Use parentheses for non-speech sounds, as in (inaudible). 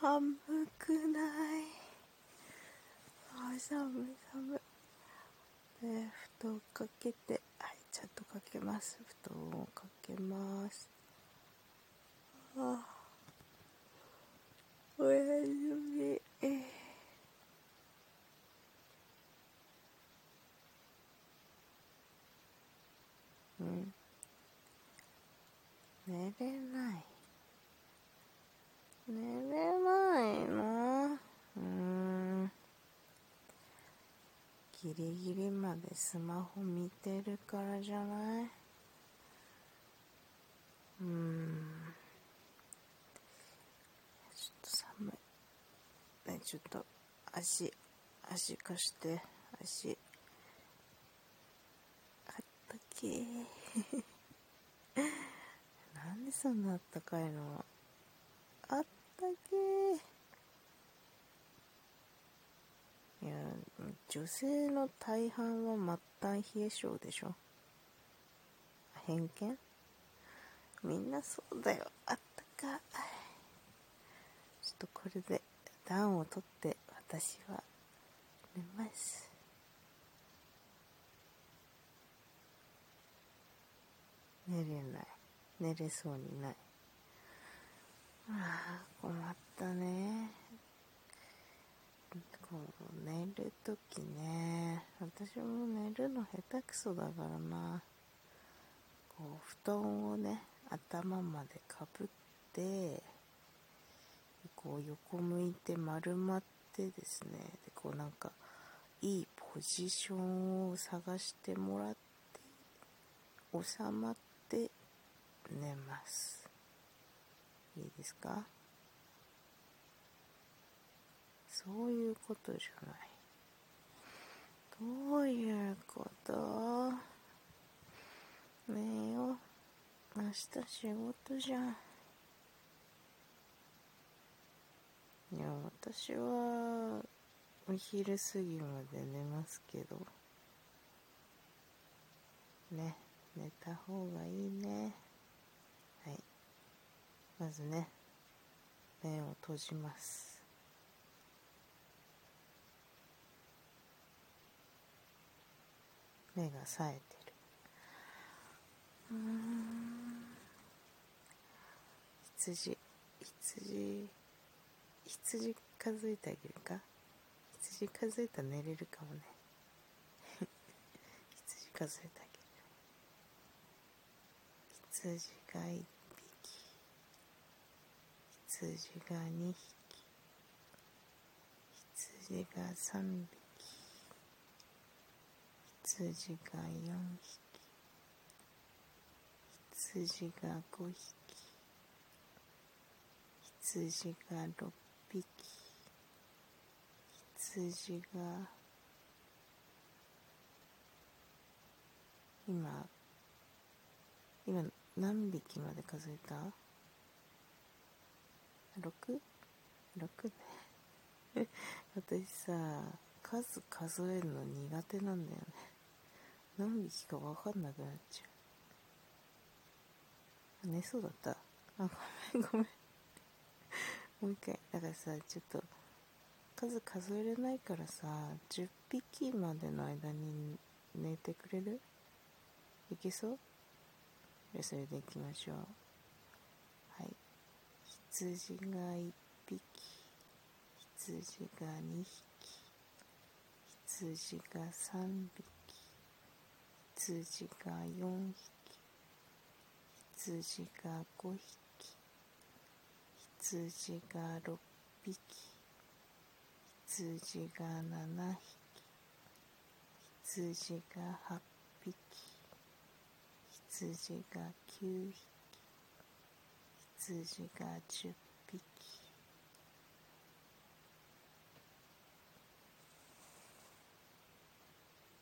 寒くない。あ寒い寒い。で布団かけてはいちゃんとかけます。布団をかけます。あおやすみ。うん。寝れない。寝れないのうーんギリギリまでスマホ見てるからじゃない？うーん。ちょっと寒い。ねちょっと足足貸して。足あったけー (laughs) なんでそんなあったかいの？あったけーいや女性の大半は末端冷え性でしょ。偏見？みんなそうだよ。あったかい。ちょっとこれで暖を取って私は寝ます。寝れない。寝れそうにない。ああ困ったね。るときね。私も寝るの下手くそだからな。こう布団をね頭までかぶってこう横向いて丸まってですね。でこうなんかいいポジションを探してもらって収まって寝ます。いいですか？そういうことじゃない。どういうこと？寝よ明日仕事じゃん。いや私はお昼過ぎまで寝ますけど。ね寝た方がいいね。はい。まずね目を閉じます。目が冴えてる。うん。羊。羊。羊数えてあげるか？羊数えたら寝れるかもね。(laughs) 羊数えてあげる。羊が1匹。羊が2匹。羊が3匹。羊が4匹羊が5匹羊が6匹羊が今今何匹まで数えた ?6?6 ね (laughs) 私さ数数えるの苦手なんだよね何匹か分かんなくなっちゃう。寝そうだった。あごめんごめん。もう一回だからさちょっと数数えれないからさ10匹までの間に寝てくれる？いけそう？それでいきましょう。はい。羊が1匹。羊が2匹。羊が3匹。羊が4匹羊が5匹羊が6匹羊が7匹羊が8匹羊が9匹羊が10匹